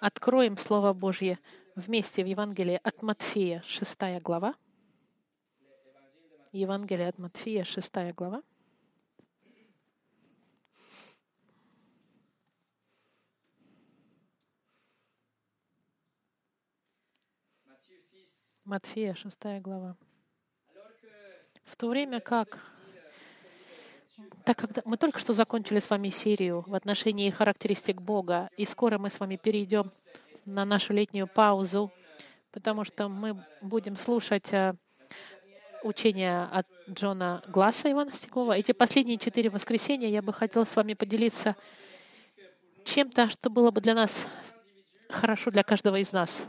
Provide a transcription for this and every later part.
Откроем Слово Божье вместе в Евангелии от Матфея, 6 глава. Евангелие от Матфея, 6 глава. Матфея, 6 глава. В то время как так как мы только что закончили с вами серию в отношении характеристик Бога, и скоро мы с вами перейдем на нашу летнюю паузу, потому что мы будем слушать э, учение от Джона Гласса Ивана Стеклова. Эти последние четыре воскресенья я бы хотела с вами поделиться чем-то, что было бы для нас хорошо для каждого из нас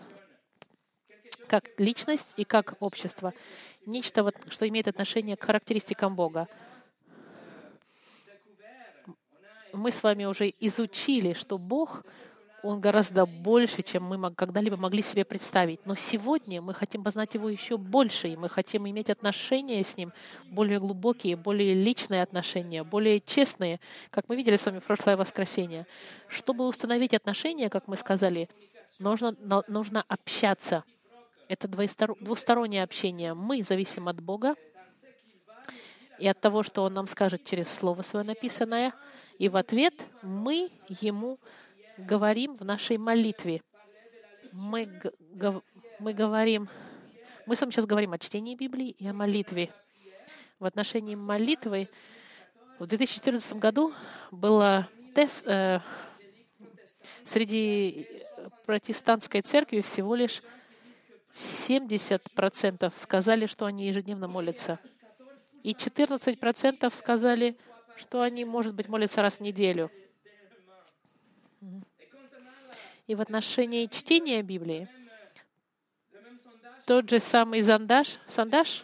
как личность и как общество. Нечто, вот, что имеет отношение к характеристикам Бога. Мы с вами уже изучили, что Бог, Он гораздо больше, чем мы когда-либо могли себе представить. Но сегодня мы хотим познать Его еще больше, и мы хотим иметь отношения с Ним более глубокие, более личные отношения, более честные, как мы видели с вами в прошлое воскресенье. Чтобы установить отношения, как мы сказали, нужно, нужно общаться. Это двустороннее общение. Мы зависим от Бога и от того, что Он нам скажет через Слово Свое написанное. И в ответ мы Ему говорим в нашей молитве. Мы, мы говорим, мы с вами сейчас говорим о чтении Библии и о молитве. В отношении молитвы в 2014 году было тест, э, среди протестантской церкви всего лишь 70% сказали, что они ежедневно молятся. И 14% сказали, что они, может быть, молятся раз в неделю. И в отношении чтения Библии тот же самый Зандаш, Сандаш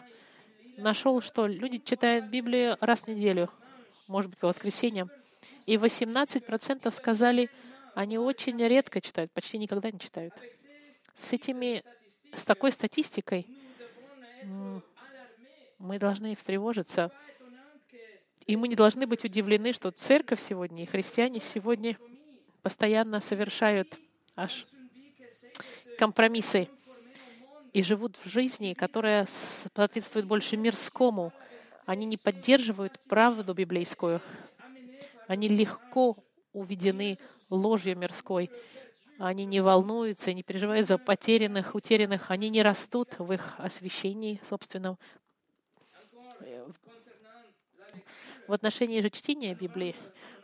нашел, что люди читают Библию раз в неделю, может быть, по воскресеньям. И 18% сказали, они очень редко читают, почти никогда не читают. С этими с такой статистикой мы должны встревожиться. И мы не должны быть удивлены, что церковь сегодня и христиане сегодня постоянно совершают аж компромиссы и живут в жизни, которая соответствует больше мирскому. Они не поддерживают правду библейскую. Они легко уведены ложью мирской. Они не волнуются, не переживают за потерянных, утерянных. Они не растут в их освящении собственном. В отношении же чтения Библии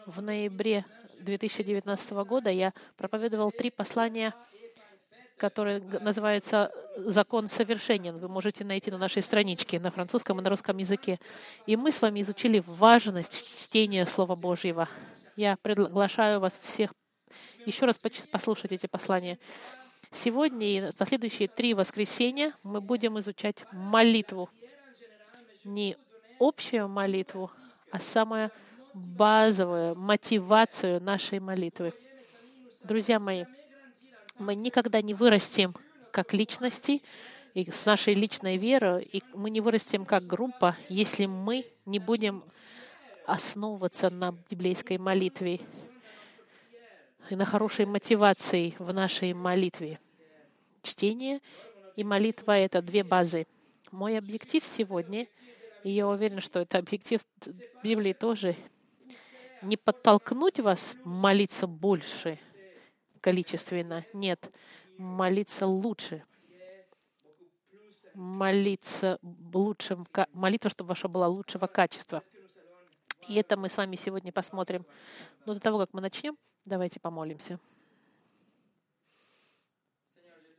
в ноябре 2019 года я проповедовал три послания, которые называются «Закон совершенен». Вы можете найти на нашей страничке на французском и на русском языке. И мы с вами изучили важность чтения Слова Божьего. Я приглашаю вас всех еще раз послушать эти послания. Сегодня и последующие три воскресенья мы будем изучать молитву. Не общую молитву, а самую базовую мотивацию нашей молитвы. Друзья мои, мы никогда не вырастем как личности и с нашей личной верой, и мы не вырастем как группа, если мы не будем основываться на библейской молитве и на хорошей мотивации в нашей молитве. Чтение и молитва — это две базы. Мой объектив сегодня, и я уверен, что это объектив Библии тоже, не подтолкнуть вас молиться больше количественно. Нет, молиться лучше. Молиться лучшим, молитва, чтобы ваша была лучшего качества. И это мы с вами сегодня посмотрим. Но до того, как мы начнем, давайте помолимся.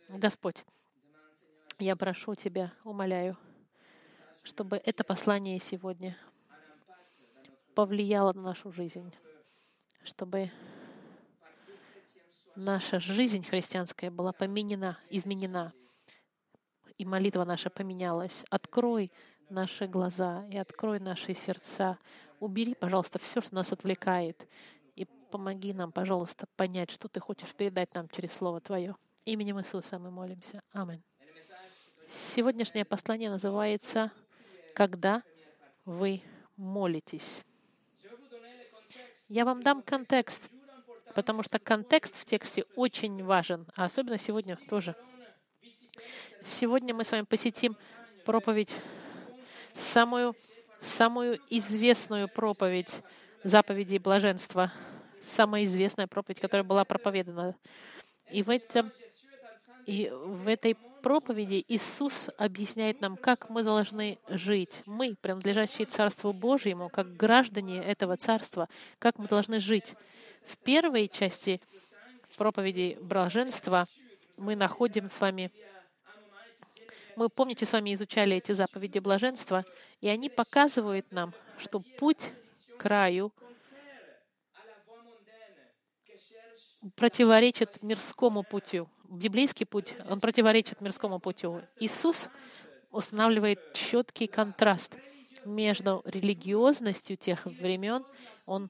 Господь, я прошу Тебя, умоляю, чтобы это послание сегодня повлияло на нашу жизнь, чтобы наша жизнь христианская была поменена, изменена, и молитва наша поменялась. Открой наши глаза и открой наши сердца Убери, пожалуйста, все, что нас отвлекает. И помоги нам, пожалуйста, понять, что ты хочешь передать нам через Слово Твое. Именем Иисуса мы молимся. Аминь. Сегодняшнее послание называется «Когда вы молитесь». Я вам дам контекст, потому что контекст в тексте очень важен, а особенно сегодня тоже. Сегодня мы с вами посетим проповедь, самую, самую известную проповедь заповедей блаженства, самая известная проповедь, которая была проповедана. И в, этом, и в этой проповеди Иисус объясняет нам, как мы должны жить. Мы, принадлежащие Царству Божьему, как граждане этого Царства, как мы должны жить. В первой части проповеди блаженства мы находим с вами мы, помните, с вами изучали эти заповеди блаженства, и они показывают нам, что путь к краю противоречит мирскому путю. Библейский путь, он противоречит мирскому путю. Иисус устанавливает четкий контраст между религиозностью тех времен, он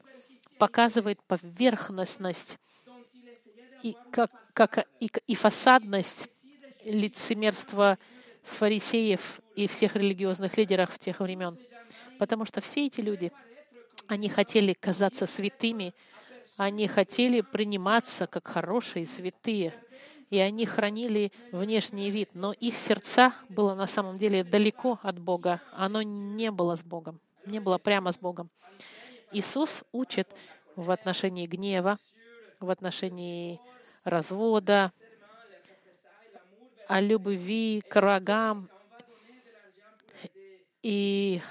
показывает поверхностность и, как, как, и, и фасадность лицемерства фарисеев и всех религиозных лидеров тех времен. Потому что все эти люди, они хотели казаться святыми, они хотели приниматься как хорошие святые, и они хранили внешний вид, но их сердца было на самом деле далеко от Бога. Оно не было с Богом, не было прямо с Богом. Иисус учит в отношении гнева, в отношении развода, о любви к врагам и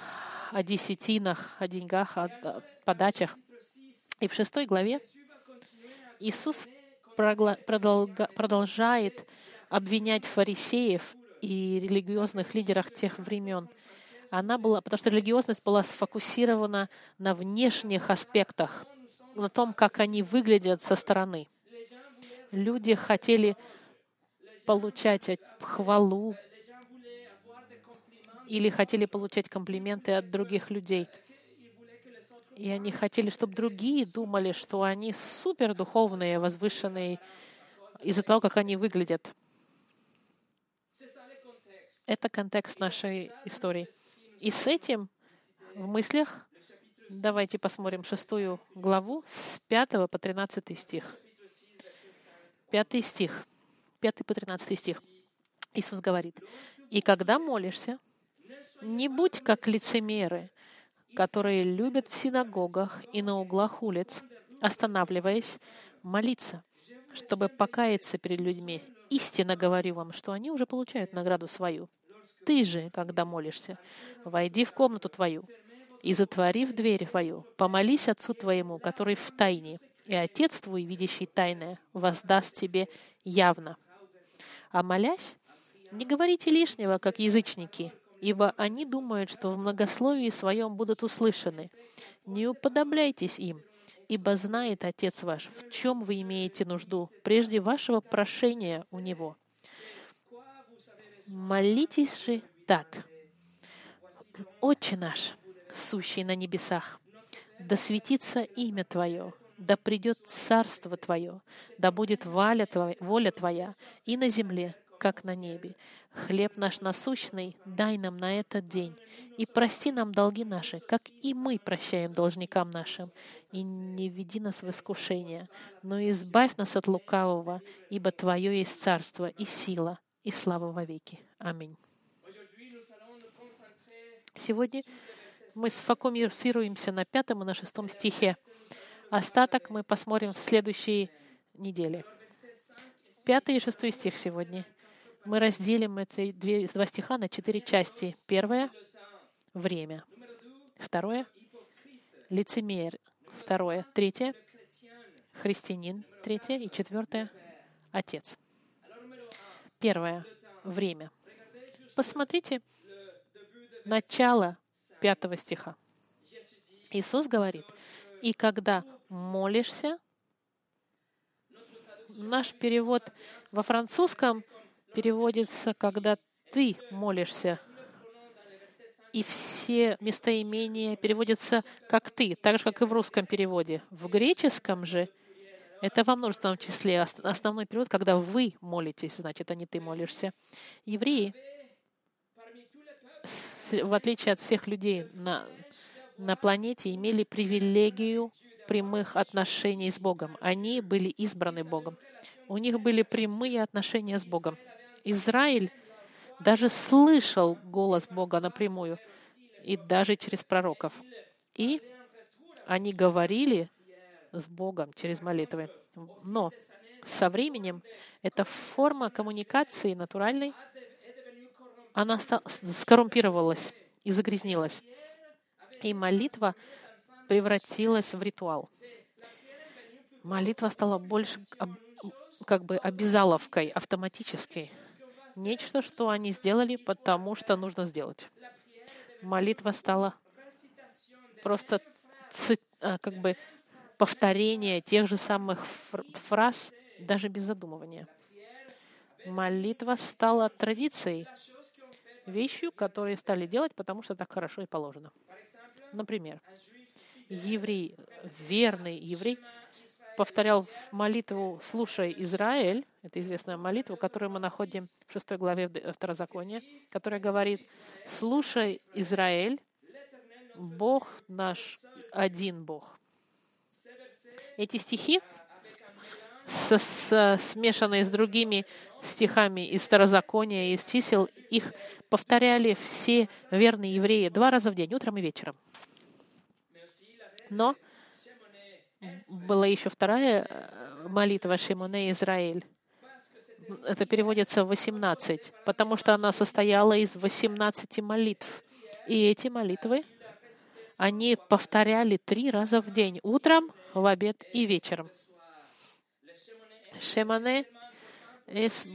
о десятинах, о деньгах, о подачах. И в шестой главе Иисус продолжает обвинять фарисеев и религиозных лидеров тех времен. Она была, потому что религиозность была сфокусирована на внешних аспектах, на том, как они выглядят со стороны. Люди хотели получать хвалу или хотели получать комплименты от других людей. И они хотели, чтобы другие думали, что они супер духовные, возвышенные из-за того, как они выглядят. Это контекст нашей истории. И с этим в мыслях давайте посмотрим шестую главу с 5 по 13 стих. Пятый стих. 5 по 13 стих. Иисус говорит, «И когда молишься, не будь как лицемеры, которые любят в синагогах и на углах улиц, останавливаясь, молиться, чтобы покаяться перед людьми. Истинно говорю вам, что они уже получают награду свою. Ты же, когда молишься, войди в комнату твою и, затворив дверь твою, помолись Отцу твоему, который в тайне, и Отец твой, видящий тайное, воздаст тебе явно. А молясь, не говорите лишнего, как язычники, ибо они думают, что в многословии своем будут услышаны. Не уподобляйтесь им, ибо знает Отец ваш, в чем вы имеете нужду, прежде вашего прошения у Него. Молитесь же так. Отче наш, сущий на небесах, да светится имя Твое, да придет Царство Твое, да будет воля Твоя, воля Твоя и на земле, как на небе. Хлеб наш насущный дай нам на этот день, и прости нам долги наши, как и мы прощаем должникам нашим. И не веди нас в искушение, но избавь нас от лукавого, ибо Твое есть царство и сила, и слава во веки. Аминь. Сегодня мы сфокусируемся на пятом и на шестом стихе. Остаток мы посмотрим в следующей неделе. Пятый и шестой стих сегодня. Мы разделим эти две, два стиха на четыре части. Первое — время. Второе — лицемер. Второе — третье — христианин. Третье и четвертое — отец. Первое — время. Посмотрите начало пятого стиха. Иисус говорит, «И когда молишься. Наш перевод во французском переводится, когда ты молишься. И все местоимения переводятся как ты, так же, как и в русском переводе. В греческом же это во множественном числе. Основной перевод, когда вы молитесь, значит, а не ты молишься. Евреи, в отличие от всех людей на, на планете, имели привилегию прямых отношений с Богом. Они были избраны Богом. У них были прямые отношения с Богом. Израиль даже слышал голос Бога напрямую, и даже через пророков. И они говорили с Богом через молитвы. Но со временем эта форма коммуникации натуральной, она скоррумпировалась и загрязнилась. И молитва превратилась в ритуал. Молитва стала больше как бы обязаловкой, автоматической. Нечто, что они сделали, потому что нужно сделать. Молитва стала просто а, как бы повторение тех же самых фраз, даже без задумывания. Молитва стала традицией, вещью, которые стали делать, потому что так хорошо и положено. Например, еврей, верный еврей, повторял молитву «Слушай, Израиль», это известная молитва, которую мы находим в 6 главе Второзакония, которая говорит «Слушай, Израиль, Бог наш один Бог». Эти стихи, с, с, смешанные с другими стихами из Старозакония из чисел, их повторяли все верные евреи два раза в день, утром и вечером. Но была еще вторая э, молитва Шимоне Израиль. Это переводится в 18, потому что она состояла из 18 молитв. И эти молитвы они повторяли три раза в день, утром, в обед и вечером. Шемане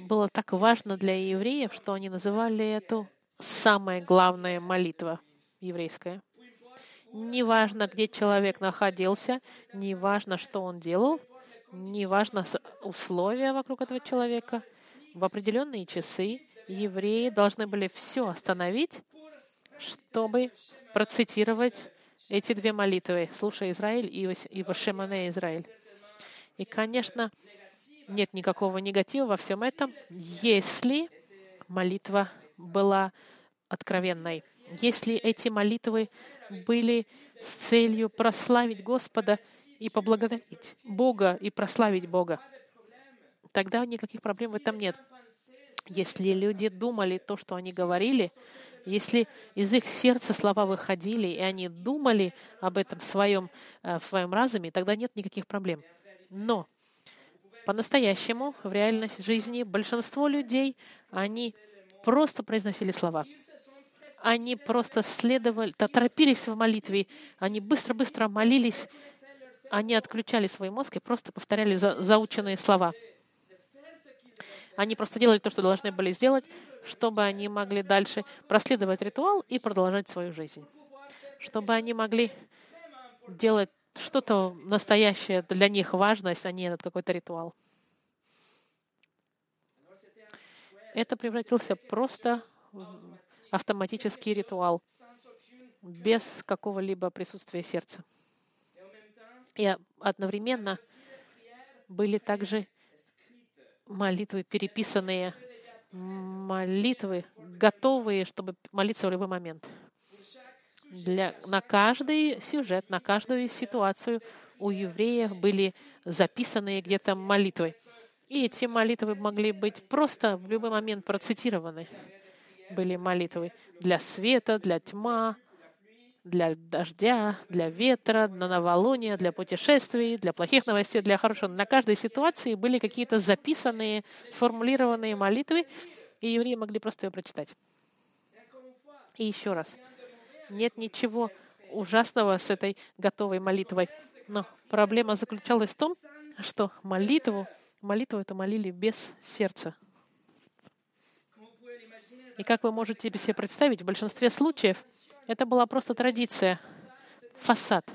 было так важно для евреев, что они называли эту самая главная молитва еврейская. Неважно, где человек находился, неважно, что он делал, неважно условия вокруг этого человека, в определенные часы евреи должны были все остановить, чтобы процитировать эти две молитвы «Слушай, Израиль» и «Вашемане, Израиль». И, конечно, нет никакого негатива во всем этом, если молитва была откровенной. Если эти молитвы были с целью прославить Господа и поблагодарить Бога и прославить Бога, тогда никаких проблем в этом нет. Если люди думали то, что они говорили, если из их сердца слова выходили, и они думали об этом в своем, э, в своем разуме, тогда нет никаких проблем. Но по-настоящему в реальности жизни большинство людей, они просто произносили слова они просто следовали, торопились в молитве, они быстро-быстро молились, они отключали свой мозг и просто повторяли за, заученные слова. Они просто делали то, что должны были сделать, чтобы они могли дальше проследовать ритуал и продолжать свою жизнь. Чтобы они могли делать что-то настоящее для них важность, а не этот какой-то ритуал. Это превратился просто автоматический ритуал, без какого-либо присутствия сердца. И одновременно были также молитвы, переписанные молитвы, готовые, чтобы молиться в любой момент. Для, на каждый сюжет, на каждую ситуацию у евреев были записанные где-то молитвы. И эти молитвы могли быть просто в любой момент процитированы были молитвы для света, для тьма, для дождя, для ветра, на новолуния, для путешествий, для плохих новостей, для хорошего. На каждой ситуации были какие-то записанные, сформулированные молитвы, и евреи могли просто ее прочитать. И еще раз, нет ничего ужасного с этой готовой молитвой. Но проблема заключалась в том, что молитву, молитву это молили без сердца. И как вы можете себе представить, в большинстве случаев это была просто традиция, фасад.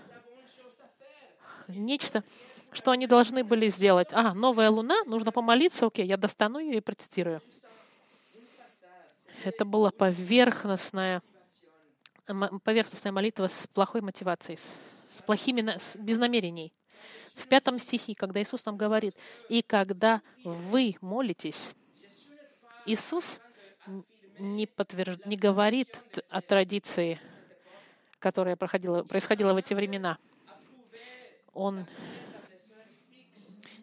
Нечто, что они должны были сделать. А, новая луна, нужно помолиться, окей, я достану ее и процитирую. Это была поверхностная, поверхностная молитва с плохой мотивацией, с плохими, без намерений. В пятом стихе, когда Иисус нам говорит, «И когда вы молитесь», Иисус не, подтвержд... не говорит о традиции, которая проходила, происходила в эти времена. Он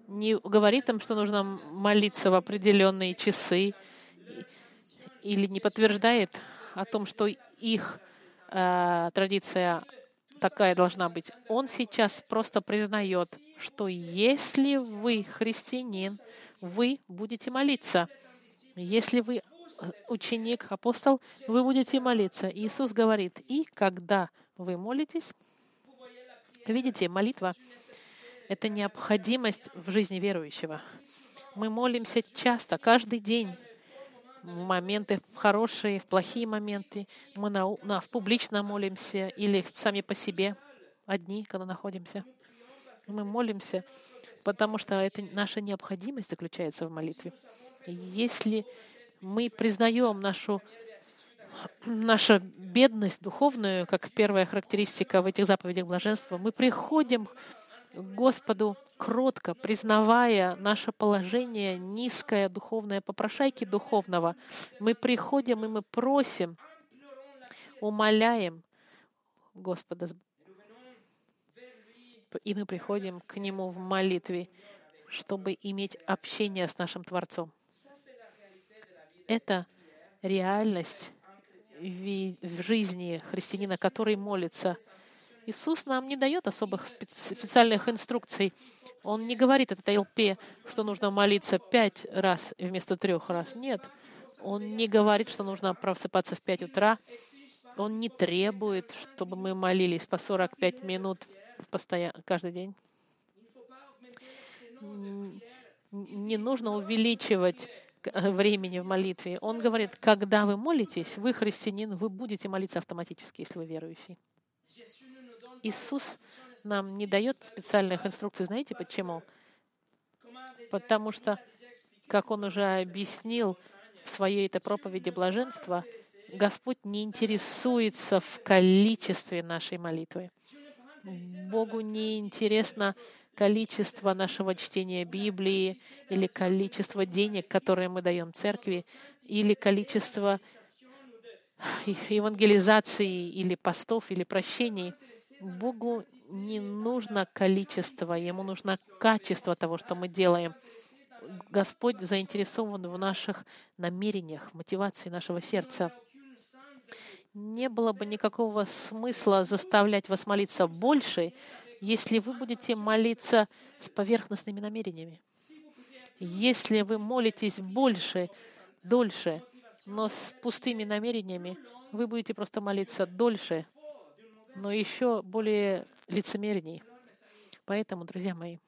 не говорит им, что нужно молиться в определенные часы, или не подтверждает о том, что их э, традиция такая должна быть. Он сейчас просто признает, что если вы христианин, вы будете молиться. Если вы ученик, апостол, вы будете молиться. Иисус говорит, и когда вы молитесь, видите, молитва — это необходимость в жизни верующего. Мы молимся часто, каждый день в моменты в хорошие, в плохие моменты. Мы на, на, в публично молимся или сами по себе, одни, когда находимся. Мы молимся, потому что это наша необходимость заключается в молитве. Если мы признаем нашу наша бедность духовную, как первая характеристика в этих заповедях блаженства, мы приходим Господу кротко, признавая наше положение низкое, духовное, попрошайки духовного. Мы приходим и мы просим, умоляем Господа. И мы приходим к Нему в молитве, чтобы иметь общение с нашим Творцом. Это реальность в жизни христианина, который молится — Иисус нам не дает особых специальных инструкций. Он не говорит этой толпе, что нужно молиться пять раз вместо трех раз. Нет. Он не говорит, что нужно просыпаться в пять утра. Он не требует, чтобы мы молились по 45 минут постоянно, каждый день. Не нужно увеличивать времени в молитве. Он говорит, когда вы молитесь, вы христианин, вы будете молиться автоматически, если вы верующий. Иисус нам не дает специальных инструкций. Знаете почему? Потому что, как Он уже объяснил в своей этой проповеди блаженства, Господь не интересуется в количестве нашей молитвы. Богу не интересно количество нашего чтения Библии или количество денег, которые мы даем церкви, или количество евангелизации или постов или прощений. Богу не нужно количество, Ему нужно качество того, что мы делаем. Господь заинтересован в наших намерениях, мотивации нашего сердца. Не было бы никакого смысла заставлять вас молиться больше, если вы будете молиться с поверхностными намерениями. Если вы молитесь больше, дольше, но с пустыми намерениями, вы будете просто молиться дольше, но еще более лицемерней. Поэтому, друзья мои,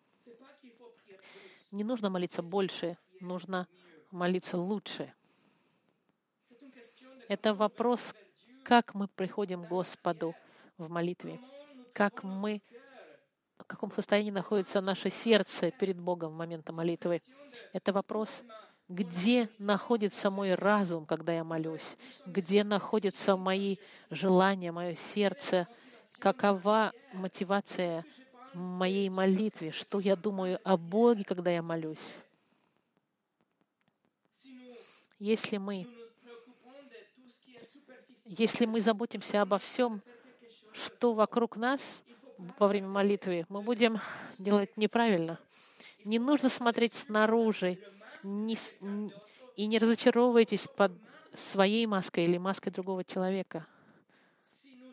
не нужно молиться больше, нужно молиться лучше. Это вопрос, как мы приходим к Господу в молитве, как мы, в каком состоянии находится наше сердце перед Богом в момент молитвы. Это вопрос, где находится мой разум, когда я молюсь, где находятся мои желания, мое сердце, какова мотивация моей молитве, что я думаю о Боге, когда я молюсь. Если мы, если мы заботимся обо всем, что вокруг нас во время молитвы, мы будем делать неправильно. Не нужно смотреть снаружи, не, и не разочаровывайтесь под своей маской или маской другого человека.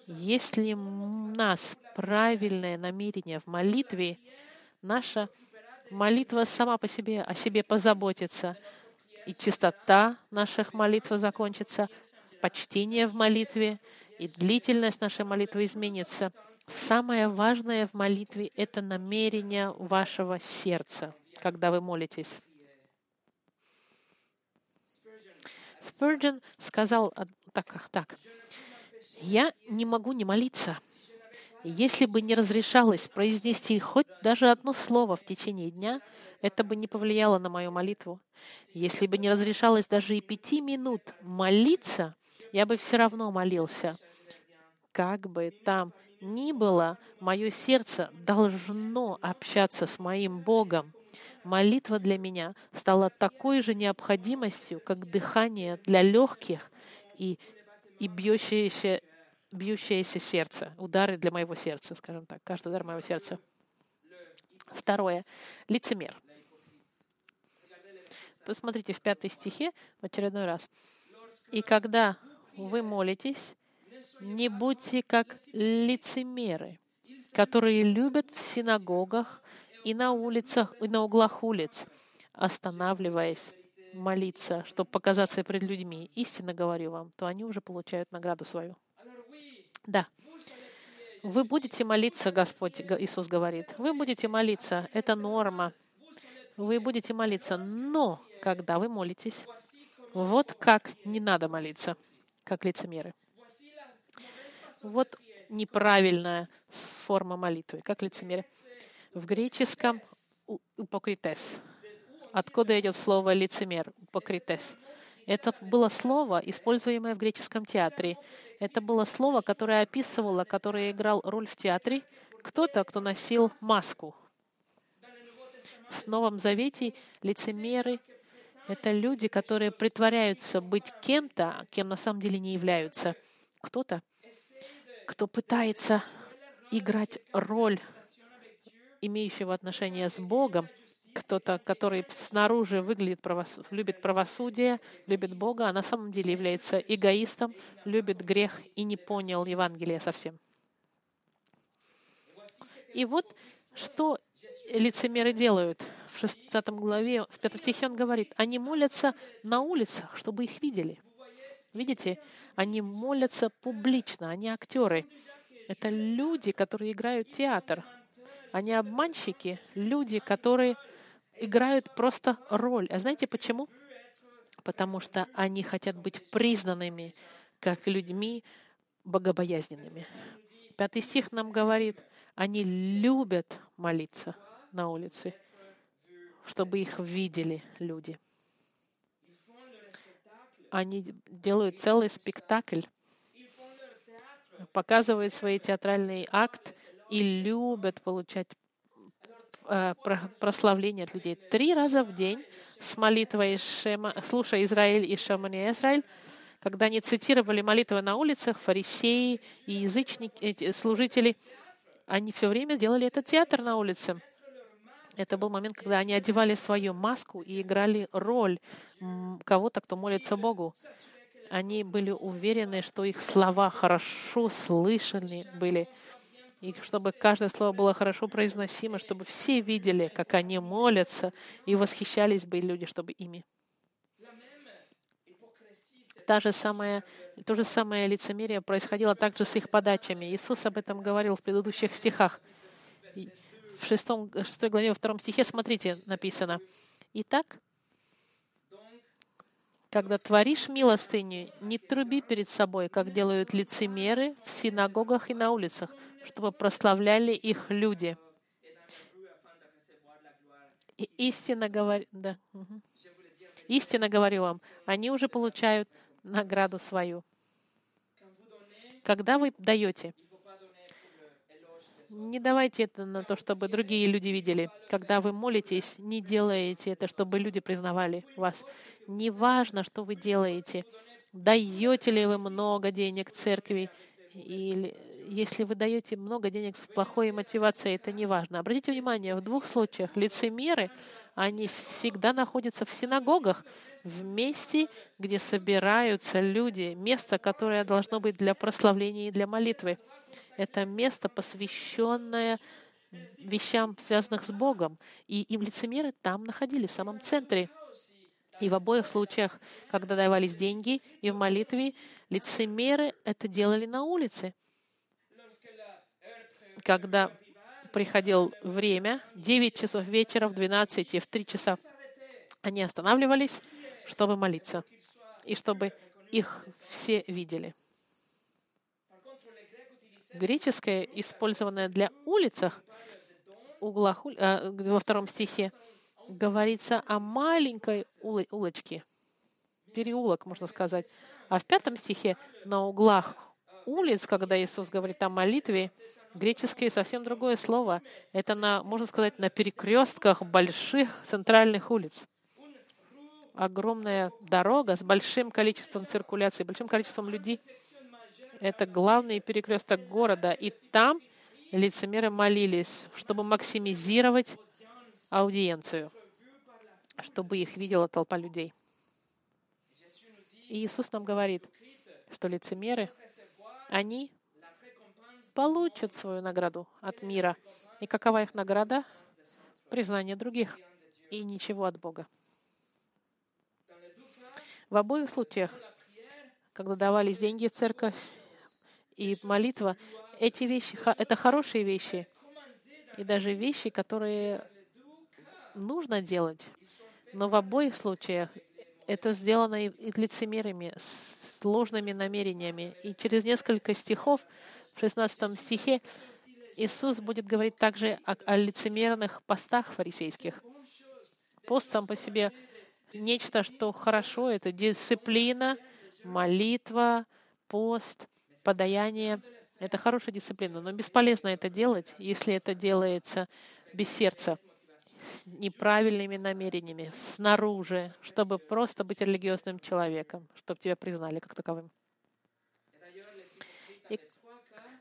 Если у нас правильное намерение в молитве, наша молитва сама по себе о себе позаботится, и чистота наших молитв закончится, почтение в молитве, и длительность нашей молитвы изменится. Самое важное в молитве — это намерение вашего сердца, когда вы молитесь. Спurgeon сказал так, так, «Я не могу не молиться, если бы не разрешалось произнести хоть даже одно слово в течение дня, это бы не повлияло на мою молитву. Если бы не разрешалось даже и пяти минут молиться, я бы все равно молился. Как бы там ни было, мое сердце должно общаться с моим Богом. Молитва для меня стала такой же необходимостью, как дыхание для легких и, и бьющееся, бьющееся сердце, удары для моего сердца, скажем так, каждый удар моего сердца. Второе. Лицемер. Посмотрите в пятой стихе в очередной раз. «И когда вы молитесь, не будьте как лицемеры, которые любят в синагогах и на улицах, и на углах улиц, останавливаясь молиться, чтобы показаться пред людьми. Истинно говорю вам, то они уже получают награду свою. Да. Вы будете молиться, Господь Иисус говорит. Вы будете молиться. Это норма. Вы будете молиться. Но когда вы молитесь, вот как не надо молиться, как лицемеры. Вот неправильная форма молитвы, как лицемеры. В греческом упокритес. Откуда идет слово лицемер, упокритес? Это было слово, используемое в греческом театре. Это было слово, которое описывало, которое играл роль в театре, кто-то, кто носил маску. В Новом Завете лицемеры — это люди, которые притворяются быть кем-то, кем на самом деле не являются. Кто-то, кто пытается играть роль имеющего отношение с Богом, кто-то, который снаружи выглядит, правос... любит правосудие, любит Бога, а на самом деле является эгоистом, любит грех и не понял Евангелия совсем. И вот что лицемеры делают. В 6 главе, в 5 стихе он говорит, они молятся на улицах, чтобы их видели. Видите, они молятся публично, они актеры. Это люди, которые играют театр. Они обманщики, люди, которые играют просто роль. А знаете почему? Потому что они хотят быть признанными как людьми богобоязненными. Пятый стих нам говорит, они любят молиться на улице, чтобы их видели люди. Они делают целый спектакль, показывают свой театральный акт и любят получать э, прославление от людей. Три раза в день с молитвой Шема, «Слушай, Израиль и Шамани Израиль», когда они цитировали молитвы на улицах, фарисеи и язычники, служители, они все время делали этот театр на улице. Это был момент, когда они одевали свою маску и играли роль кого-то, кто молится Богу. Они были уверены, что их слова хорошо слышаны были, и чтобы каждое слово было хорошо произносимо, чтобы все видели, как они молятся, и восхищались бы люди, чтобы ими. Та же самая, то же самое лицемерие происходило также с их подачами. Иисус об этом говорил в предыдущих стихах в 6, 6 главе, во втором стихе, смотрите, написано. Итак, когда творишь милостыню, не труби перед собой, как делают лицемеры в синагогах и на улицах, чтобы прославляли их люди. И истинно говорю, да, угу. истинно говорю вам, они уже получают награду свою. Когда вы даете, не давайте это на то, чтобы другие люди видели. Когда вы молитесь, не делайте это, чтобы люди признавали вас. Не важно, что вы делаете. Даете ли вы много денег церкви, или если вы даете много денег с плохой мотивацией, это не важно. Обратите внимание, в двух случаях лицемеры, они всегда находятся в синагогах, в месте, где собираются люди, место, которое должно быть для прославления и для молитвы. Это место, посвященное вещам, связанных с Богом. И им лицемеры там находились, в самом центре. И в обоих случаях, когда давались деньги и в молитве, лицемеры это делали на улице. Когда приходил время, 9 часов вечера, в 12 и в 3 часа, они останавливались, чтобы молиться, и чтобы их все видели греческое, использованное для улицах, углах, э, во втором стихе, говорится о маленькой улочке, переулок, можно сказать. А в пятом стихе на углах улиц, когда Иисус говорит о молитве, греческое совсем другое слово. Это, на, можно сказать, на перекрестках больших центральных улиц. Огромная дорога с большим количеством циркуляции, большим количеством людей — это главный перекресток города. И там лицемеры молились, чтобы максимизировать аудиенцию, чтобы их видела толпа людей. И Иисус нам говорит, что лицемеры, они получат свою награду от мира. И какова их награда? Признание других и ничего от Бога. В обоих случаях, когда давались деньги в церковь и молитва, эти вещи — это хорошие вещи, и даже вещи, которые нужно делать. Но в обоих случаях это сделано и лицемерами, с сложными намерениями. И через несколько стихов, в 16 стихе, Иисус будет говорить также о, о лицемерных постах фарисейских. Пост сам по себе нечто, что хорошо, это дисциплина, молитва, пост, подаяние. Это хорошая дисциплина, но бесполезно это делать, если это делается без сердца, с неправильными намерениями, снаружи, чтобы просто быть религиозным человеком, чтобы тебя признали как таковым. И,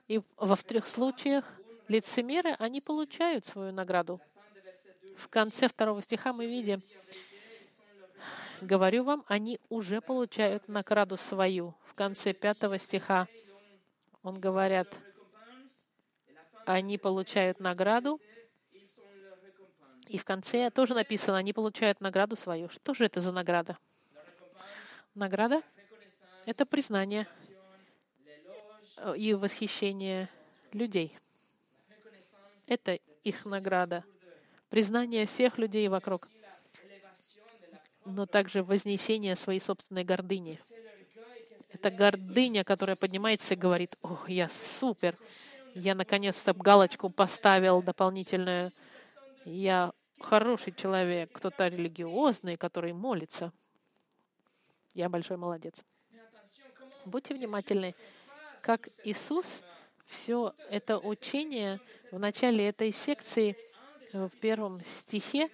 и во трех случаях лицемеры, они получают свою награду. В конце второго стиха мы видим, говорю вам, они уже получают награду свою. В конце пятого стиха он говорят, они получают награду, и в конце тоже написано, они получают награду свою. Что же это за награда? Награда — это признание и восхищение людей. Это их награда. Признание всех людей вокруг — но также вознесение своей собственной гордыни. Это гордыня, которая поднимается и говорит, «О, я супер! Я наконец-то галочку поставил дополнительную. Я хороший человек, кто-то религиозный, который молится. Я большой молодец». Будьте внимательны, как Иисус все это учение в начале этой секции, в первом стихе,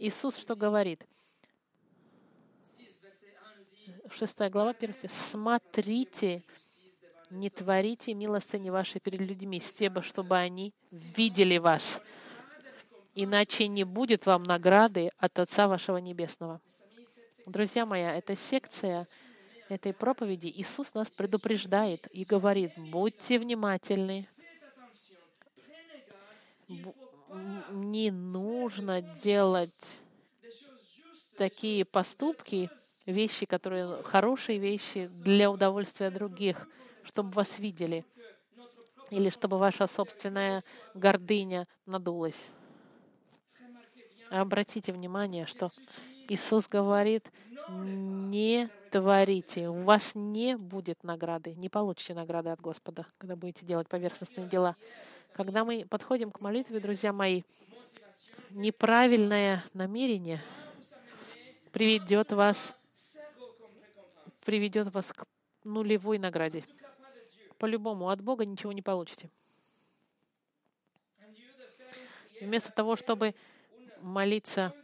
Иисус что говорит? 6 глава, 1 стих. «Смотрите, не творите милостыни ваши перед людьми, с тем, чтобы они видели вас. Иначе не будет вам награды от Отца вашего Небесного». Друзья мои, эта секция этой проповеди Иисус нас предупреждает и говорит, будьте внимательны, не нужно делать такие поступки, вещи, которые хорошие вещи для удовольствия других, чтобы вас видели, или чтобы ваша собственная гордыня надулась. Обратите внимание, что Иисус говорит, не творите, у вас не будет награды, не получите награды от Господа, когда будете делать поверхностные дела. Когда мы подходим к молитве, друзья мои, неправильное намерение приведет вас приведет вас к нулевой награде. По-любому, от Бога ничего не получите. Вместо того, чтобы молиться,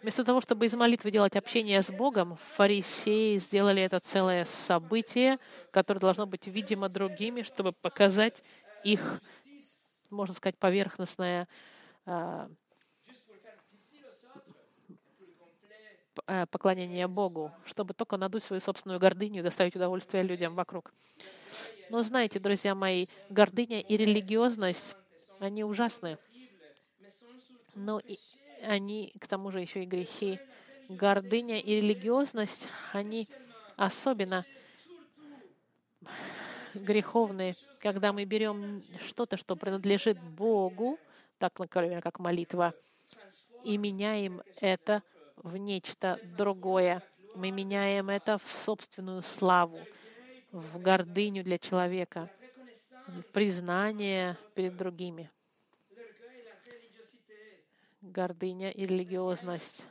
вместо того, чтобы из молитвы делать общение с Богом, фарисеи сделали это целое событие, которое должно быть видимо другими, чтобы показать их, можно сказать, поверхностное а, Э, поклонение Богу, чтобы только надуть свою собственную гордыню и доставить удовольствие людям вокруг. Но знаете, друзья мои, гордыня и религиозность, они ужасны. Но и они, к тому же, еще и грехи. Гордыня и религиозность, они особенно греховные, когда мы берем что-то, что принадлежит Богу, так, например, как молитва, и меняем это в нечто другое. Мы меняем это в собственную славу, в гордыню для человека, признание перед другими. Гордыня и религиозность.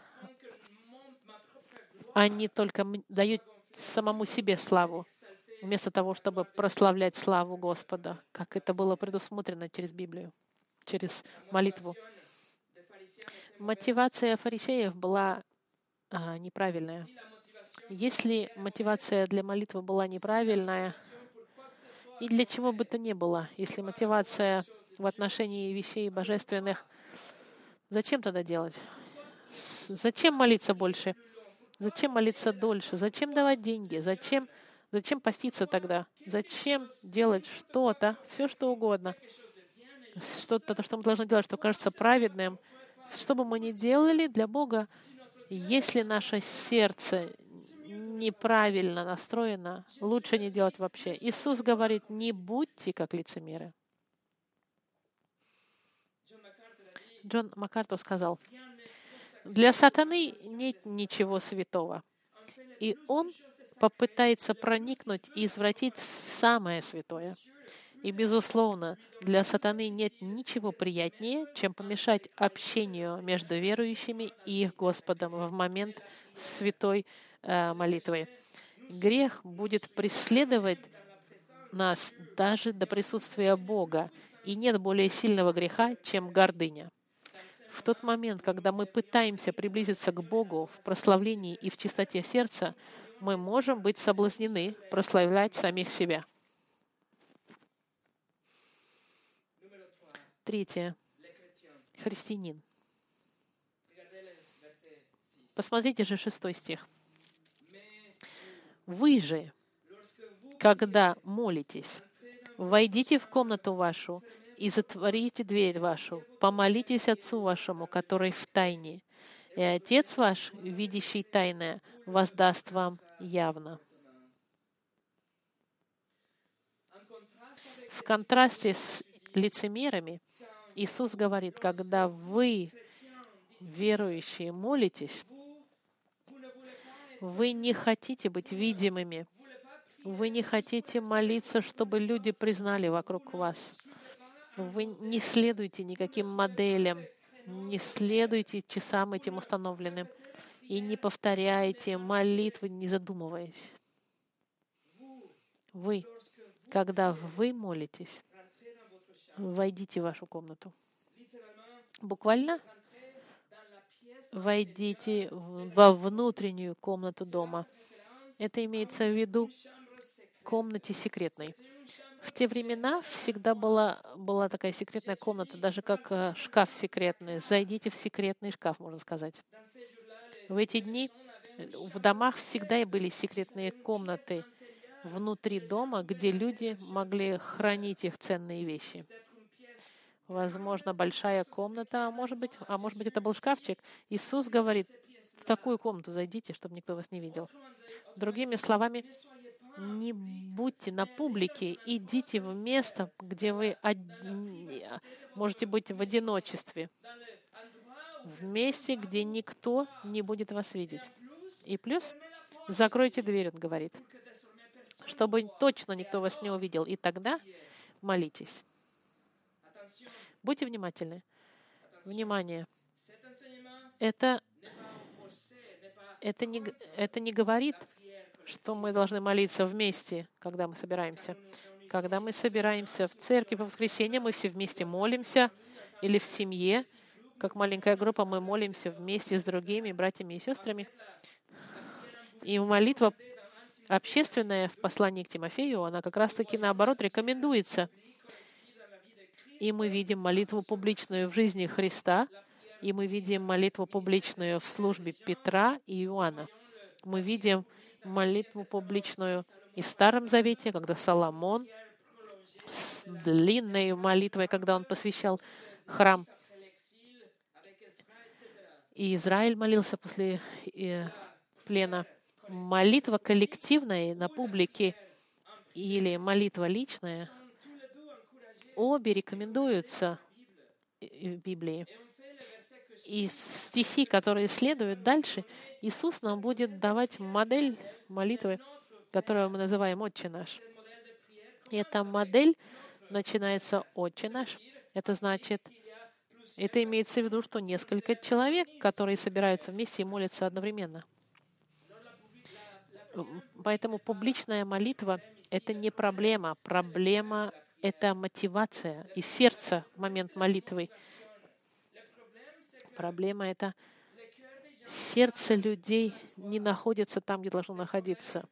Они только дают самому себе славу, вместо того, чтобы прославлять славу Господа, как это было предусмотрено через Библию, через молитву мотивация фарисеев была а, неправильная. Если мотивация для молитвы была неправильная, И для чего бы то ни было, если мотивация в отношении вещей божественных, зачем тогда делать? Зачем молиться больше? Зачем молиться дольше? Зачем давать деньги? Зачем, зачем поститься тогда? Зачем делать что-то, все что угодно? Что-то, то, что мы должны делать, что кажется праведным. Что бы мы ни делали для Бога, если наше сердце неправильно настроено, лучше не делать вообще. Иисус говорит, не будьте как лицемеры. Джон Маккарту сказал, для сатаны нет ничего святого. И он попытается проникнуть и извратить самое святое. И, безусловно, для сатаны нет ничего приятнее, чем помешать общению между верующими и их Господом в момент святой э, молитвы. Грех будет преследовать нас даже до присутствия Бога, и нет более сильного греха, чем гордыня. В тот момент, когда мы пытаемся приблизиться к Богу в прославлении и в чистоте сердца, мы можем быть соблазнены прославлять самих себя. Третье. Христианин. Посмотрите же шестой стих. Вы же, когда молитесь, войдите в комнату вашу и затворите дверь вашу, помолитесь Отцу вашему, который в тайне, и Отец ваш, видящий тайное, воздаст вам явно. В контрасте с лицемерами Иисус говорит, когда вы, верующие, молитесь, вы не хотите быть видимыми, вы не хотите молиться, чтобы люди признали вокруг вас. Вы не следуете никаким моделям, не следуйте часам этим установленным и не повторяйте молитвы, не задумываясь. Вы, когда вы молитесь, войдите в вашу комнату. Буквально войдите во внутреннюю комнату дома. Это имеется в виду комнате секретной. В те времена всегда была, была такая секретная комната, даже как э, шкаф секретный. Зайдите в секретный шкаф, можно сказать. В эти дни в домах всегда и были секретные комнаты внутри дома, где люди могли хранить их ценные вещи. Возможно, большая комната, а может быть, а может быть, это был шкафчик. Иисус говорит, в такую комнату зайдите, чтобы никто вас не видел. Другими словами, не будьте на публике, идите в место, где вы можете быть в одиночестве, в месте, где никто не будет вас видеть. И плюс закройте дверь, он говорит, чтобы точно никто вас не увидел. И тогда молитесь. Будьте внимательны. Внимание. Это, это, не, это не говорит, что мы должны молиться вместе, когда мы собираемся. Когда мы собираемся в церкви по воскресеньям, мы все вместе молимся, или в семье, как маленькая группа, мы молимся вместе с другими братьями и сестрами. И молитва общественная в послании к Тимофею, она как раз-таки наоборот рекомендуется. И мы видим молитву публичную в жизни Христа, и мы видим молитву публичную в службе Петра и Иоанна. Мы видим молитву публичную и в Старом Завете, когда Соломон с длинной молитвой, когда он посвящал храм. И Израиль молился после э, плена. Молитва коллективная на публике или молитва личная, обе рекомендуются в Библии. И стихи, которые следуют дальше, Иисус нам будет давать модель молитвы, которую мы называем «Отче наш». И эта модель начинается «Отче наш». Это значит, это имеется в виду, что несколько человек, которые собираются вместе и молятся одновременно. Поэтому публичная молитва — это не проблема. Проблема — это мотивация и сердце в момент молитвы. Проблема — это сердце людей не находится там, где должно находиться.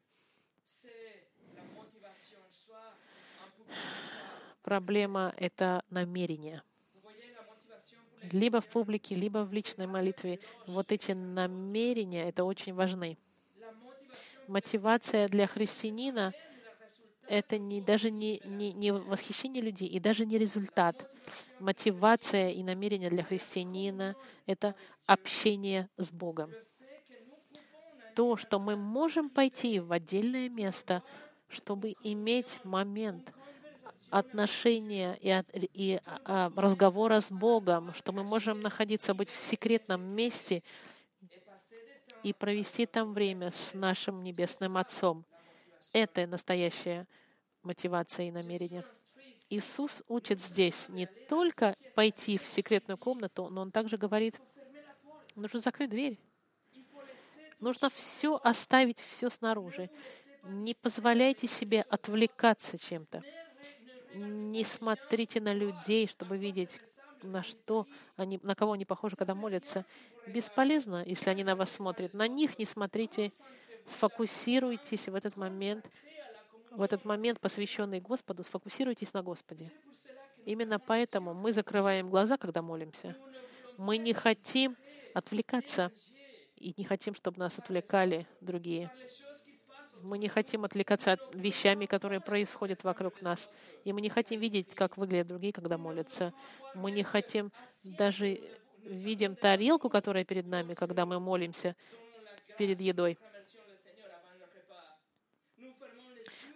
Проблема — это намерение. Либо в публике, либо в личной молитве. Вот эти намерения — это очень важны. Мотивация для христианина — это не, даже не, не, не восхищение людей и даже не результат. Мотивация и намерение для христианина — это общение с Богом. То, что мы можем пойти в отдельное место, чтобы иметь момент отношения и, и а, разговора с Богом, что мы можем находиться, быть в секретном месте и провести там время с нашим Небесным Отцом. Это настоящая мотивация и намерение. Иисус учит здесь не только пойти в секретную комнату, но Он также говорит, нужно закрыть дверь. Нужно все оставить, все снаружи. Не позволяйте себе отвлекаться чем-то. Не смотрите на людей, чтобы видеть, на что они, на кого они похожи, когда молятся. Бесполезно, если они на вас смотрят. На них не смотрите. Сфокусируйтесь в этот момент, в этот момент, посвященный Господу, сфокусируйтесь на Господе. Именно поэтому мы закрываем глаза, когда молимся. Мы не хотим отвлекаться и не хотим, чтобы нас отвлекали другие. Мы не хотим отвлекаться от вещами, которые происходят вокруг нас. И мы не хотим видеть, как выглядят другие, когда молятся. Мы не хотим даже видим тарелку, которая перед нами, когда мы молимся перед едой.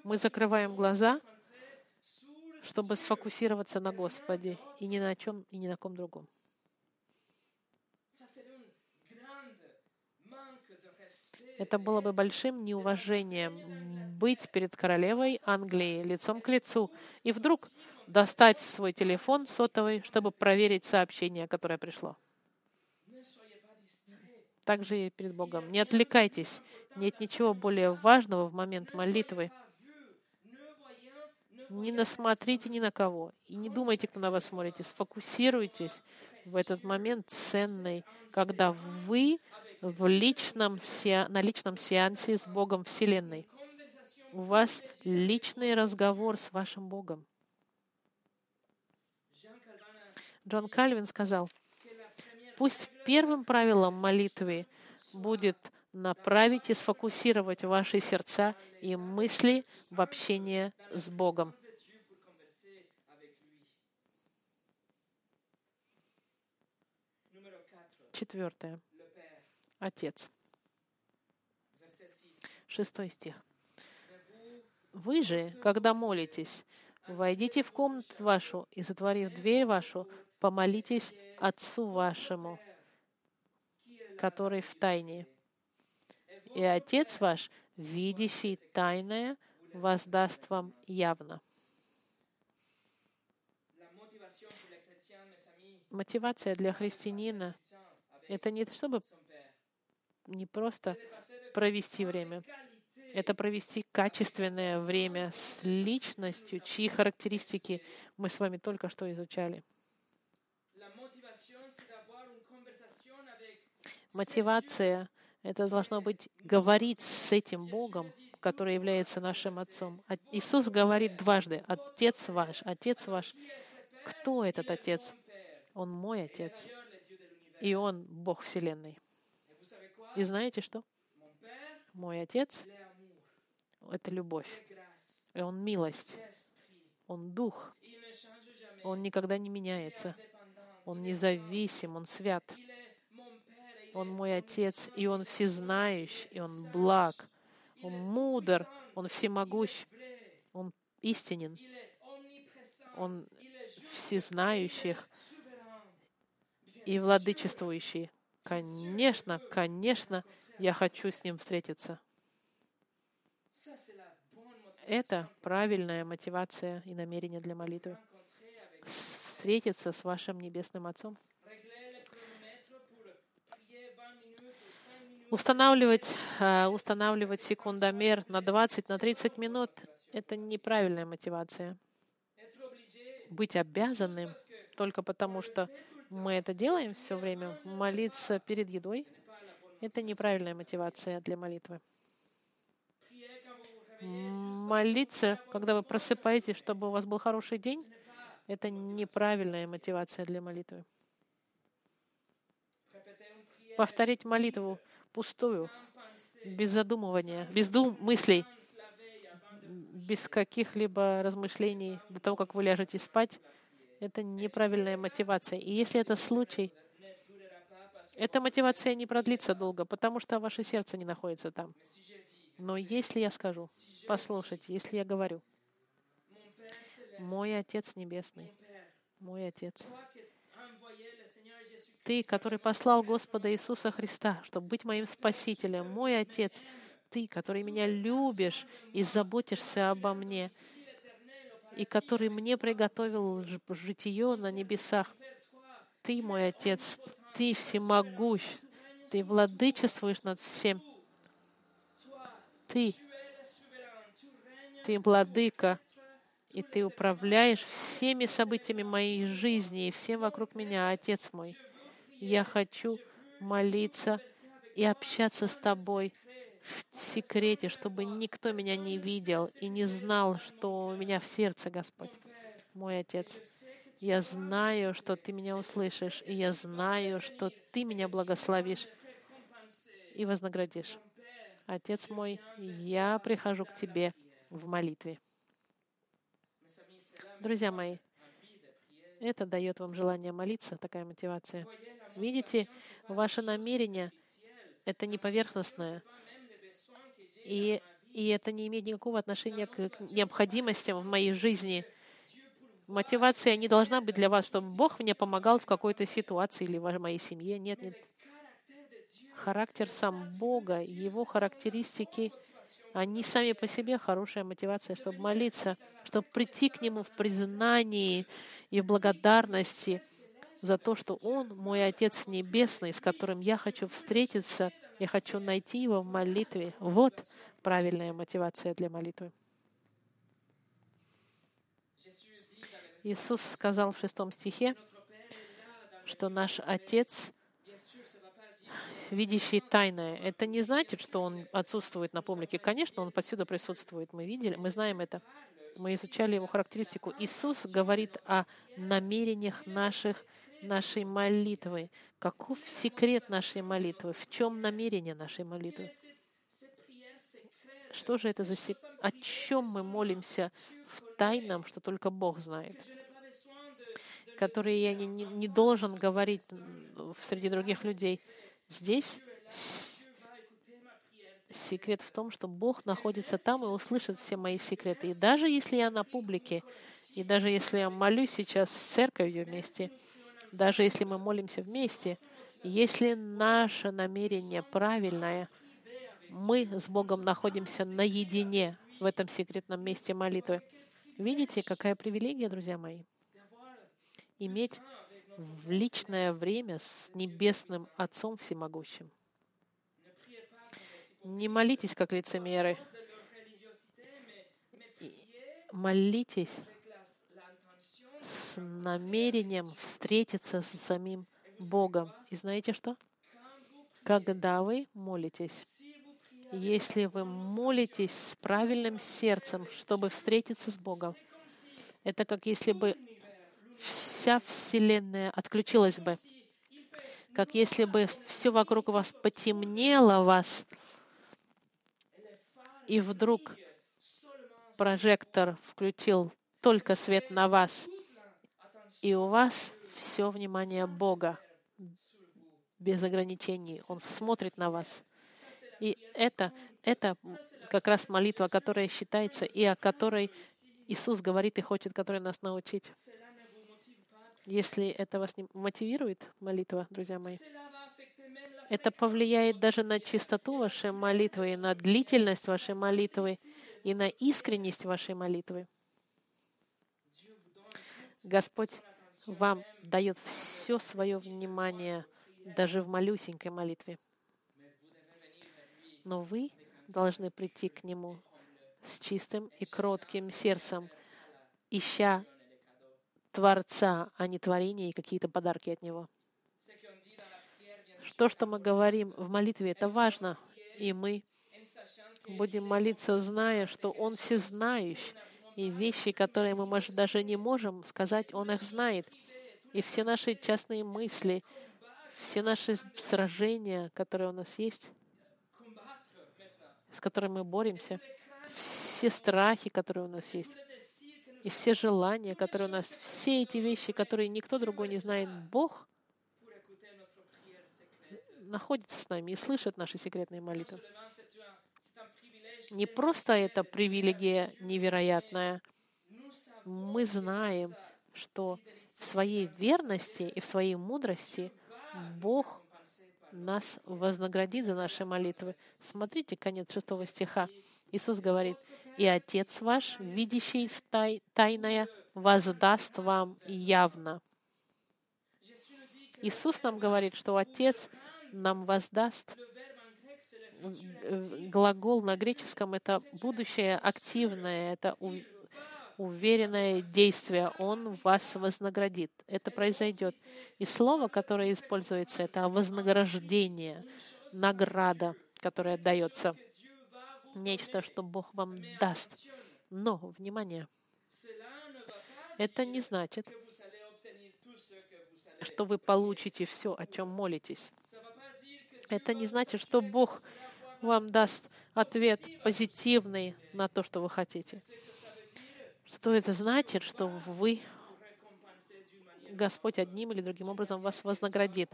Мы закрываем глаза, чтобы сфокусироваться на Господе и ни на чем, и ни на ком другом. Это было бы большим неуважением быть перед королевой Англии лицом к лицу и вдруг достать свой телефон сотовый, чтобы проверить сообщение, которое пришло. Также и перед Богом. Не отвлекайтесь. Нет ничего более важного в момент молитвы. Не насмотрите ни на кого. И не думайте, кто на вас смотрит. Сфокусируйтесь в этот момент ценный, когда вы в личном, на личном сеансе с Богом Вселенной. У вас личный разговор с вашим Богом. Джон Кальвин сказал, пусть первым правилом молитвы будет направить и сфокусировать ваши сердца и мысли в общение с Богом. Четвертое. Отец. Шестой стих. Вы же, когда молитесь, войдите в комнату вашу и, затворив дверь вашу, помолитесь Отцу вашему, который в тайне. И Отец ваш, видящий тайное, воздаст вам явно. Мотивация для христианина — это не чтобы не просто провести время, это провести качественное время с личностью, чьи характеристики мы с вами только что изучали. Мотивация — это должно быть говорить с этим Богом, который является нашим Отцом. Иисус говорит дважды, «Отец ваш, Отец ваш». Кто этот Отец? Он мой Отец, и Он Бог Вселенной. И знаете что? Мой Отец — это любовь. И Он милость. Он дух. Он никогда не меняется. Он независим, Он свят. Он мой Отец, и Он всезнающий, и Он благ. Он мудр, Он всемогущ, Он истинен. Он всезнающих и владычествующий. Конечно, конечно, я хочу с ним встретиться. Это правильная мотивация и намерение для молитвы. Встретиться с вашим Небесным Отцом. Устанавливать, э, устанавливать секундомер на 20, на 30 минут — это неправильная мотивация. Быть обязанным только потому, что мы это делаем все время, молиться перед едой, это неправильная мотивация для молитвы. Молиться, когда вы просыпаетесь, чтобы у вас был хороший день, Это неправильная мотивация для молитвы. Повторить молитву пустую, без задумывания, без дум, мыслей, без каких-либо размышлений до того, как вы ляжете спать, это неправильная мотивация. И если это случай, эта мотивация не продлится долго, потому что ваше сердце не находится там. Но если я скажу, послушайте, если я говорю, мой Отец Небесный, мой Отец, Ты, который послал Господа Иисуса Христа, чтобы быть моим Спасителем, мой Отец, Ты, который меня любишь и заботишься обо мне, и который мне приготовил житие на небесах. Ты, мой Отец, Ты всемогущ, Ты владычествуешь над всем. Ты, Ты владыка, и Ты управляешь всеми событиями моей жизни и всем вокруг меня, Отец мой. Я хочу молиться и общаться с Тобой в секрете, чтобы никто меня не видел и не знал, что у меня в сердце, Господь, мой Отец. Я знаю, что Ты меня услышишь, и я знаю, что Ты меня благословишь и вознаградишь. Отец мой, я прихожу к Тебе в молитве. Друзья мои, это дает вам желание молиться, такая мотивация. Видите, ваше намерение — это не поверхностное, и, и это не имеет никакого отношения к необходимостям в моей жизни. Мотивация не должна быть для вас, чтобы Бог мне помогал в какой-то ситуации или в моей семье. Нет, нет характер сам Бога, Его характеристики, они сами по себе хорошая мотивация, чтобы молиться, чтобы прийти к Нему в признании и в благодарности за то, что Он мой Отец Небесный, с которым я хочу встретиться, я хочу найти Его в молитве. Вот правильная мотивация для молитвы. Иисус сказал в шестом стихе, что наш Отец видящий тайное. Это не значит, что он отсутствует на публике. Конечно, он повсюду присутствует. Мы видели, мы знаем это. Мы изучали его характеристику. Иисус говорит о намерениях наших, нашей молитвы. Каков секрет нашей молитвы? В чем намерение нашей молитвы? Что же это за секрет? О чем мы молимся в тайном, что только Бог знает? Которые я не, не, не должен говорить среди других людей. Здесь секрет в том, что Бог находится там и услышит все мои секреты. И даже если я на публике, и даже если я молюсь сейчас с церковью вместе, даже если мы молимся вместе, если наше намерение правильное, мы с Богом находимся наедине в этом секретном месте молитвы. Видите, какая привилегия, друзья мои? Иметь в личное время с Небесным Отцом Всемогущим. Не молитесь, как лицемеры. Молитесь намерением встретиться с самим Богом. И знаете что? Когда вы молитесь, если вы молитесь с правильным сердцем, чтобы встретиться с Богом, это как если бы вся Вселенная отключилась бы, как если бы все вокруг вас потемнело вас, и вдруг прожектор включил только свет на вас, и у вас все внимание Бога без ограничений. Он смотрит на вас. И это, это как раз молитва, которая считается и о которой Иисус говорит и хочет, которой нас научить. Если это вас не мотивирует, молитва, друзья мои, это повлияет даже на чистоту вашей молитвы, и на длительность вашей молитвы, и на искренность вашей молитвы. Господь вам дает все свое внимание, даже в малюсенькой молитве. Но вы должны прийти к Нему с чистым и кротким сердцем, ища Творца, а не творение и какие-то подарки от Него. То, что мы говорим в молитве, это важно. И мы будем молиться, зная, что Он всезнающий, И вещи, которые мы, может, даже не можем сказать, Он их знает. И все наши частные мысли, все наши сражения, которые у нас есть, с которыми мы боремся, все страхи, которые у нас есть, и все желания, которые у нас, все эти вещи, которые никто другой не знает, Бог находится с нами и слышит наши секретные молитвы. Не просто это привилегия невероятная. Мы знаем, что в своей верности и в своей мудрости Бог нас вознаградит за наши молитвы. Смотрите, конец шестого стиха. Иисус говорит, «И Отец ваш, видящий тай, тайное, воздаст вам явно». Иисус нам говорит, что Отец нам воздаст. Глагол на греческом — это будущее активное, это уверенное действие. Он вас вознаградит. Это произойдет. И слово, которое используется, это вознаграждение, награда, которая дается. Нечто, что Бог вам даст. Но, внимание, это не значит, что вы получите все, о чем молитесь. Это не значит, что Бог вам даст ответ позитивный на то, что вы хотите. Что это значит, что вы, Господь одним или другим образом вас вознаградит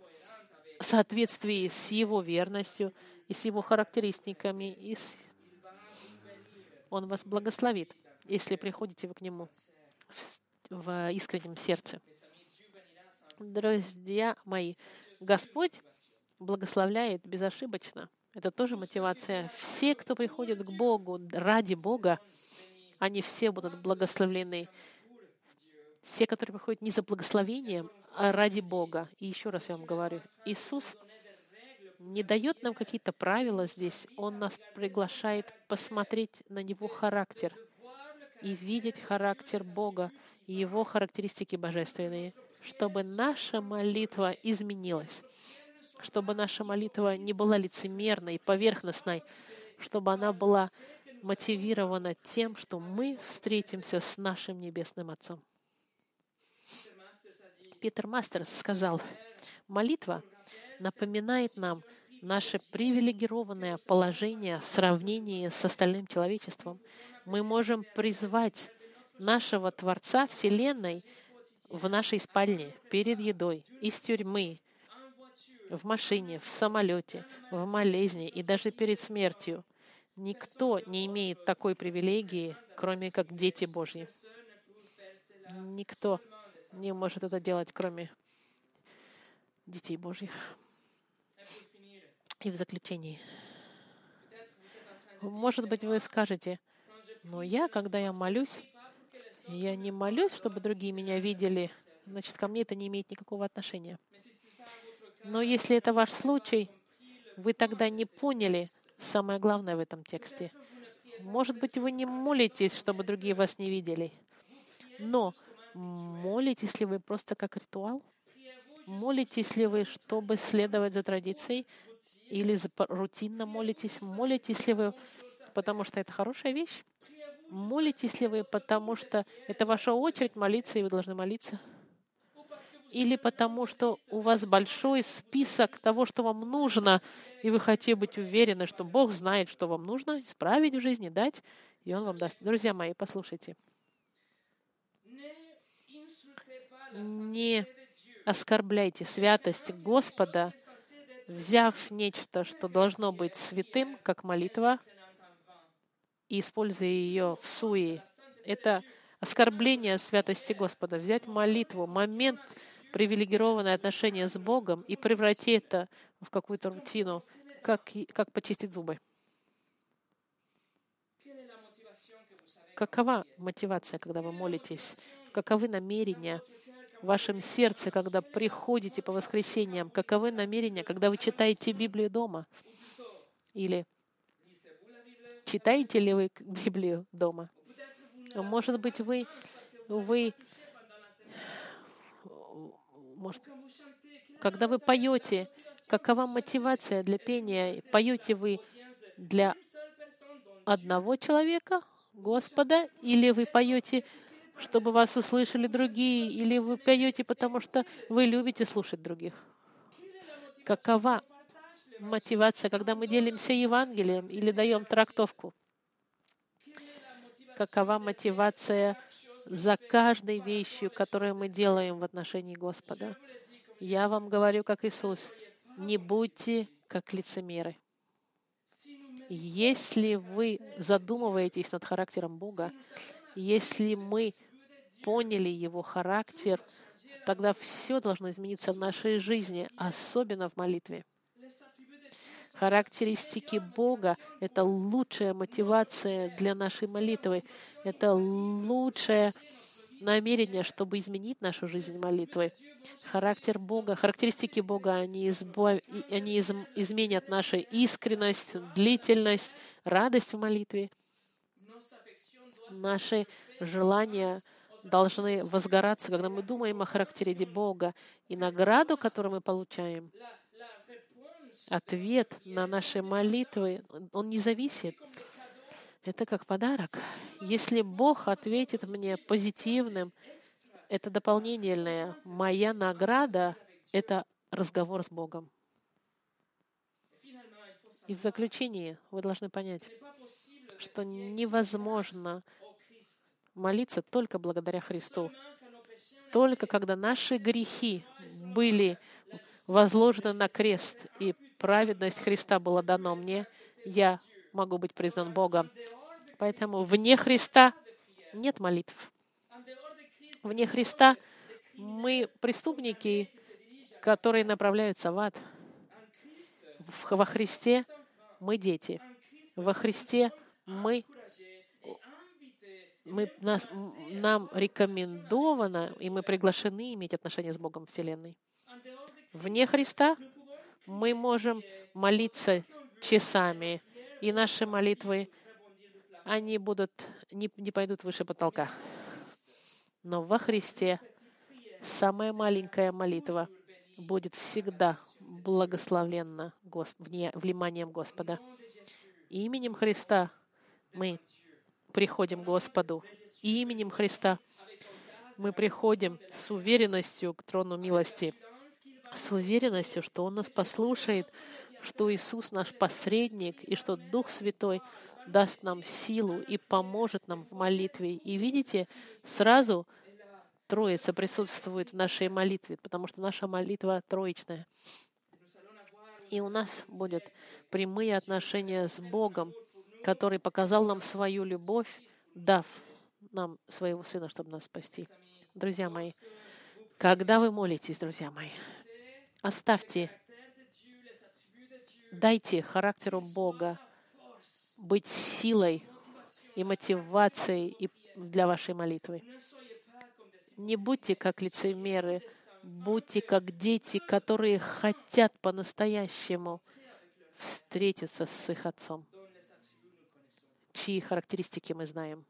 в соответствии с Его верностью и с Его характеристиками, и с... Он вас благословит, если приходите вы к Нему в искреннем сердце. Друзья мои, Господь благословляет безошибочно. Это тоже мотивация. Все, кто приходит к Богу ради Бога, они все будут благословлены. Все, которые приходят не за благословением, а ради Бога. И еще раз я вам говорю, Иисус не дает нам какие-то правила здесь. Он нас приглашает посмотреть на Него характер и видеть характер Бога и Его характеристики божественные, чтобы наша молитва изменилась чтобы наша молитва не была лицемерной, поверхностной, чтобы она была мотивирована тем, что мы встретимся с нашим Небесным Отцом. Питер Мастерс сказал, молитва напоминает нам наше привилегированное положение в сравнении с остальным человечеством. Мы можем призвать нашего Творца Вселенной в нашей спальне, перед едой, из тюрьмы, в машине, в самолете, в болезни и даже перед смертью. Никто не имеет такой привилегии, кроме как дети Божьи. Никто не может это делать, кроме детей Божьих. И в заключении. Может быть, вы скажете, но я, когда я молюсь, я не молюсь, чтобы другие меня видели, значит, ко мне это не имеет никакого отношения. Но если это ваш случай, вы тогда не поняли самое главное в этом тексте. Может быть, вы не молитесь, чтобы другие вас не видели, но молитесь ли вы просто как ритуал? Молитесь ли вы, чтобы следовать за традицией? Или рутинно молитесь? Молитесь ли вы, потому что это хорошая вещь? Молитесь ли вы, потому что это ваша очередь молиться, и вы должны молиться? Или потому что у вас большой список того, что вам нужно, и вы хотите быть уверены, что Бог знает, что вам нужно исправить в жизни, дать, и Он вам даст. Друзья мои, послушайте. Не оскорбляйте святость Господа, взяв нечто, что должно быть святым, как молитва, и используя ее в суе. Это оскорбление святости Господа. Взять молитву, момент привилегированное отношение с Богом и превратить это в какую-то рутину, как, как почистить зубы. Какова мотивация, когда вы молитесь? Каковы намерения в вашем сердце, когда приходите по воскресеньям? Каковы намерения, когда вы читаете Библию дома? Или читаете ли вы Библию дома? Может быть, вы, вы может, когда вы поете, какова мотивация для пения? Поете вы для одного человека, Господа, или вы поете, чтобы вас услышали другие, или вы поете, потому что вы любите слушать других? Какова мотивация, когда мы делимся Евангелием или даем трактовку? Какова мотивация за каждой вещью, которую мы делаем в отношении Господа? Я вам говорю, как Иисус, не будьте как лицемеры. Если вы задумываетесь над характером Бога, если мы поняли Его характер, тогда все должно измениться в нашей жизни, особенно в молитве. Характеристики Бога — это лучшая мотивация для нашей молитвы. Это лучшее намерение, чтобы изменить нашу жизнь молитвой. Характер Бога, характеристики Бога, они, избав... они из... изменят нашу искренность, длительность, радость в молитве. Наши желания должны возгораться, когда мы думаем о характере Бога и награду, которую мы получаем. Ответ на наши молитвы, он не зависит. Это как подарок. Если Бог ответит мне позитивным, это дополнительное. Моя награда — это разговор с Богом. И в заключении вы должны понять, что невозможно молиться только благодаря Христу. Только когда наши грехи были возложены на крест, и праведность Христа была дана мне, я могу быть признан Богом. Поэтому вне Христа нет молитв. Вне Христа мы преступники, которые направляются в ад. Во Христе мы дети. Во Христе мы мы, нас, нам рекомендовано, и мы приглашены иметь отношения с Богом Вселенной. Вне Христа мы можем молиться часами, и наши молитвы, они будут, не, не пойдут выше потолка. Но во Христе самая маленькая молитва будет всегда благословленна Госп... вниманием Господа. Именем Христа мы приходим к Господу. И именем Христа мы приходим с уверенностью к трону милости, с уверенностью, что Он нас послушает, что Иисус наш посредник, и что Дух Святой даст нам силу и поможет нам в молитве. И видите, сразу Троица присутствует в нашей молитве, потому что наша молитва троичная. И у нас будут прямые отношения с Богом, который показал нам свою любовь, дав нам своего Сына, чтобы нас спасти. Друзья мои, когда вы молитесь, друзья мои, оставьте, дайте характеру Бога быть силой и мотивацией для вашей молитвы. Не будьте как лицемеры, будьте как дети, которые хотят по-настоящему встретиться с их Отцом чьи характеристики мы знаем.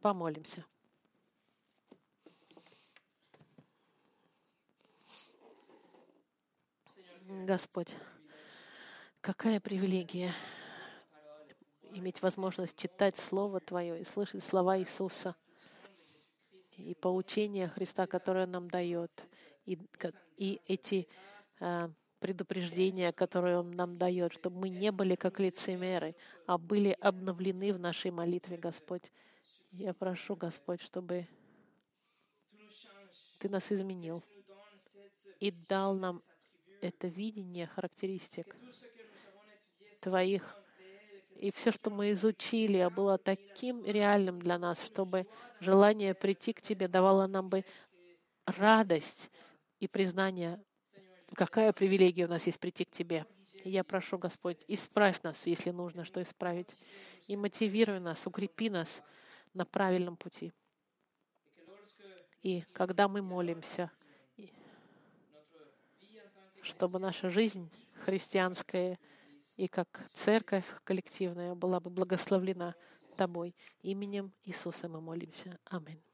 Помолимся. Господь, какая привилегия иметь возможность читать Слово Твое и слышать слова Иисуса и поучения Христа, которое нам дает, и, и эти а, предупреждения, которые Он нам дает, чтобы мы не были как лицемеры, а были обновлены в нашей молитве, Господь. Я прошу, Господь, чтобы Ты нас изменил и дал нам это видение характеристик Твоих. И все, что мы изучили, было таким реальным для нас, чтобы желание прийти к Тебе давало нам бы радость и признание какая привилегия у нас есть прийти к Тебе. Я прошу, Господь, исправь нас, если нужно что исправить, и мотивируй нас, укрепи нас на правильном пути. И когда мы молимся, чтобы наша жизнь христианская и как церковь коллективная была бы благословлена Тобой. Именем Иисуса мы молимся. Аминь.